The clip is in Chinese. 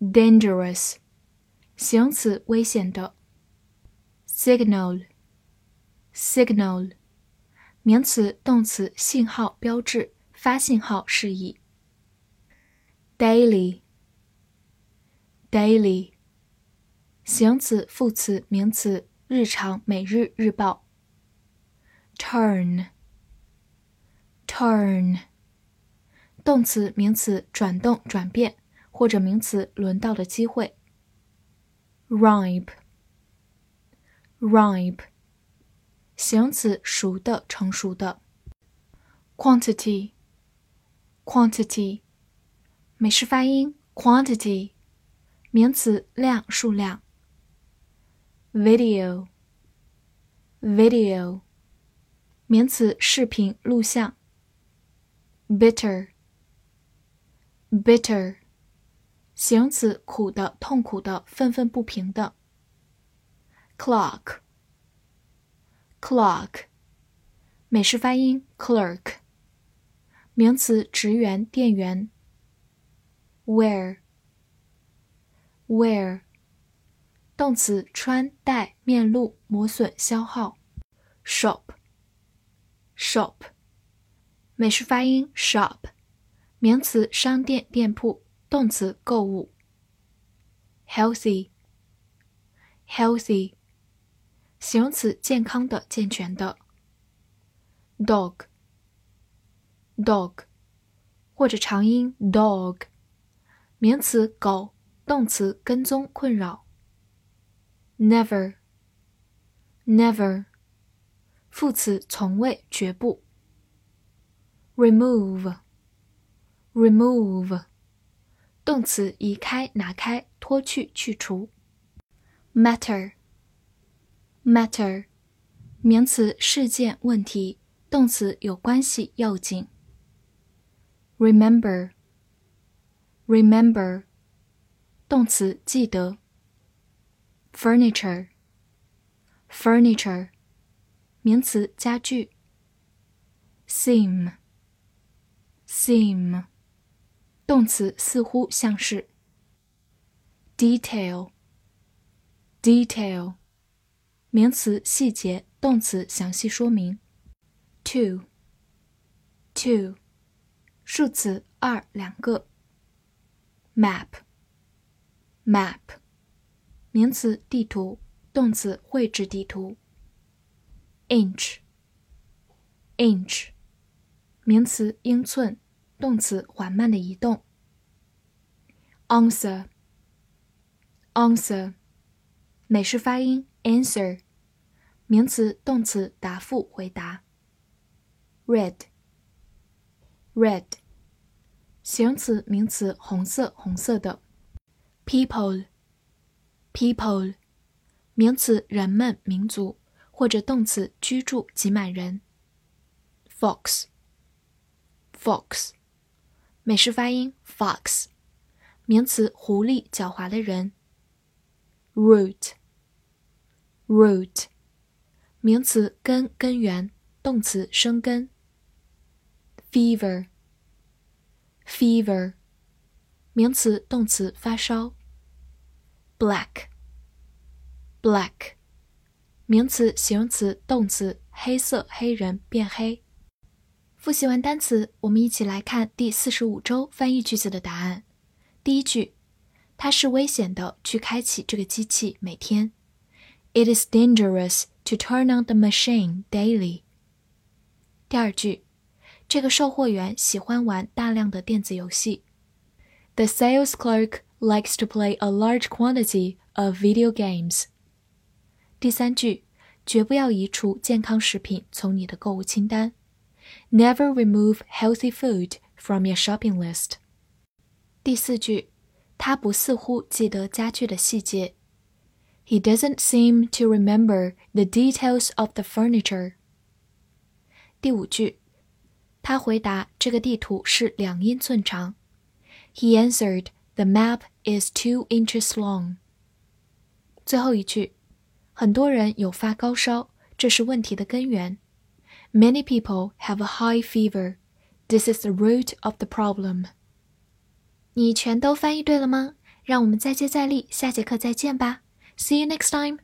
dangerous，形容词，危险的。Signal, signal，名词、动词，信号、标志、发信号示意。Daily, daily，形容词、副词、名词。日常、每日、日报。turn，turn，动词、名词，转动、转变，或者名词，轮到的机会。ripe，ripe，形容词，熟的、成熟的。quantity，quantity，美式发音，quantity，名词，量、数量。video video 名词视频录像 bitter bitter 形容词苦的痛苦的愤愤不平的。Clock clock 美式发音 clerk 名词职员店员。Wear wear 动词穿戴面露磨损消耗，shop，shop，美式发音 shop，名词商店店铺，动词购物。healthy，healthy，形容词健康的健全的。dog，dog，或者长音 dog，名词狗，动词跟踪困扰。Never, never，副词从未、绝不。Remove, remove，动词移开、拿开、脱去、去除。Matter, matter，名词事件、问题，动词有关系、要紧。Remember, remember，动词记得。furniture furniture 名词家具 seem seem 动词似乎像是 detail detail 名词细节动词详细说明 two two 数词二两个 map map 名词地图，动词绘制地图。inch，inch，名词英寸，动词缓慢的移动。answer，answer，美式发音 answer，名词动词答复回答。red，red，形容词名词红色红色的。people。People，名词人们、民族，或者动词居住、挤满人。Fox，Fox，美式发音 Fox，名词狐狸、狡猾的人。Root，Root，名词根、根源，动词生根。Fever，Fever，名词动词发烧。black black 名词、形容词、动词，黑色、黑人、变黑。复习完单词，我们一起来看第四十五周翻译句子的答案。第一句，它是危险的，去开启这个机器每天。It is dangerous to turn on the machine daily。第二句，这个售货员喜欢玩大量的电子游戏。The sales clerk likes to play a large quantity of video games。第三句，绝不要移除健康食品从你的购物清单。Never remove healthy food from your shopping list。第四句， 他不似乎记得家具的细节。He doesn't seem to remember the details of the furniture. 第五句，他回答这个地图是两英寸长。He answered, "The map is two inches long." 最后一句，很多人有发高烧，这是问题的根源。 Many people have a high fever. This is the root of the problem. 你全都翻译对了吗？让我们再接再厉，下节课再见吧。See you next time.